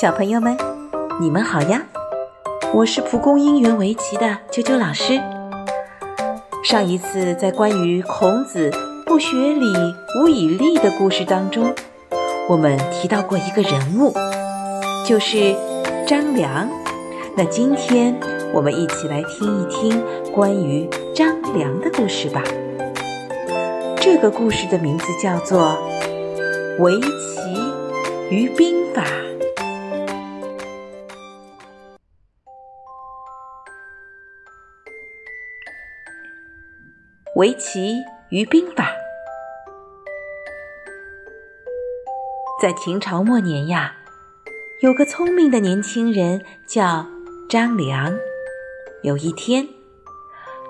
小朋友们，你们好呀！我是蒲公英园围棋的啾啾老师。上一次在关于孔子“不学礼，无以立”的故事当中，我们提到过一个人物，就是张良。那今天我们一起来听一听关于张良的故事吧。这个故事的名字叫做《围棋与兵法》。围棋与兵法，在秦朝末年呀，有个聪明的年轻人叫张良。有一天，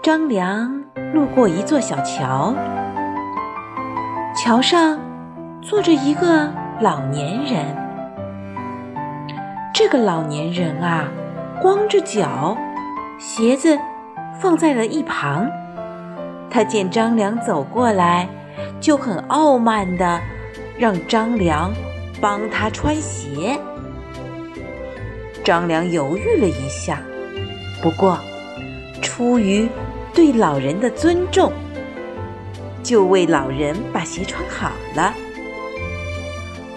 张良路过一座小桥，桥上坐着一个老年人。这个老年人啊，光着脚，鞋子放在了一旁。他见张良走过来，就很傲慢的让张良帮他穿鞋。张良犹豫了一下，不过出于对老人的尊重，就为老人把鞋穿好了。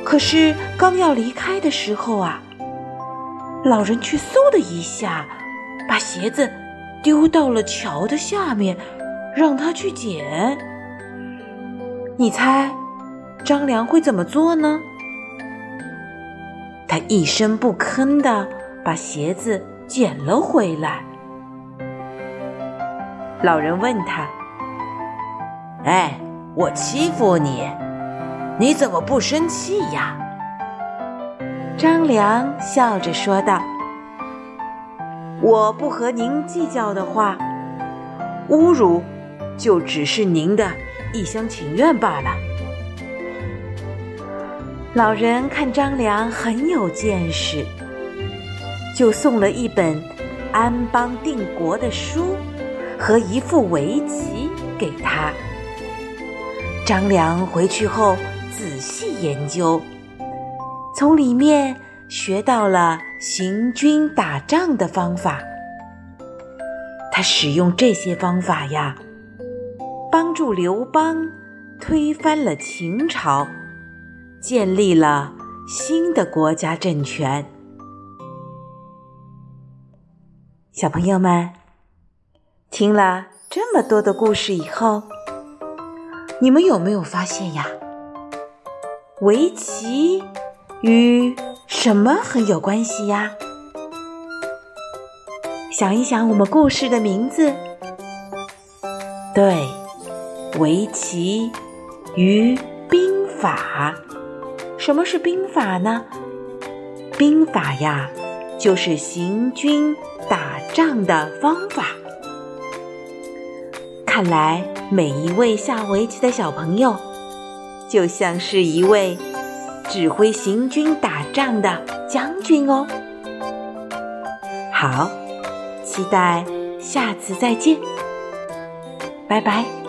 可是刚要离开的时候啊，老人却嗖的一下把鞋子丢到了桥的下面。让他去捡，你猜张良会怎么做呢？他一声不吭的把鞋子捡了回来。老人问他：“哎，我欺负你，你怎么不生气呀？”张良笑着说道：“我不和您计较的话，侮辱。”就只是您的一厢情愿罢了。老人看张良很有见识，就送了一本安邦定国的书和一副围棋给他。张良回去后仔细研究，从里面学到了行军打仗的方法。他使用这些方法呀。帮助刘邦推翻了秦朝，建立了新的国家政权。小朋友们，听了这么多的故事以后，你们有没有发现呀？围棋与什么很有关系呀？想一想，我们故事的名字，对。围棋与兵法，什么是兵法呢？兵法呀，就是行军打仗的方法。看来每一位下围棋的小朋友，就像是一位指挥行军打仗的将军哦。好，期待下次再见，拜拜。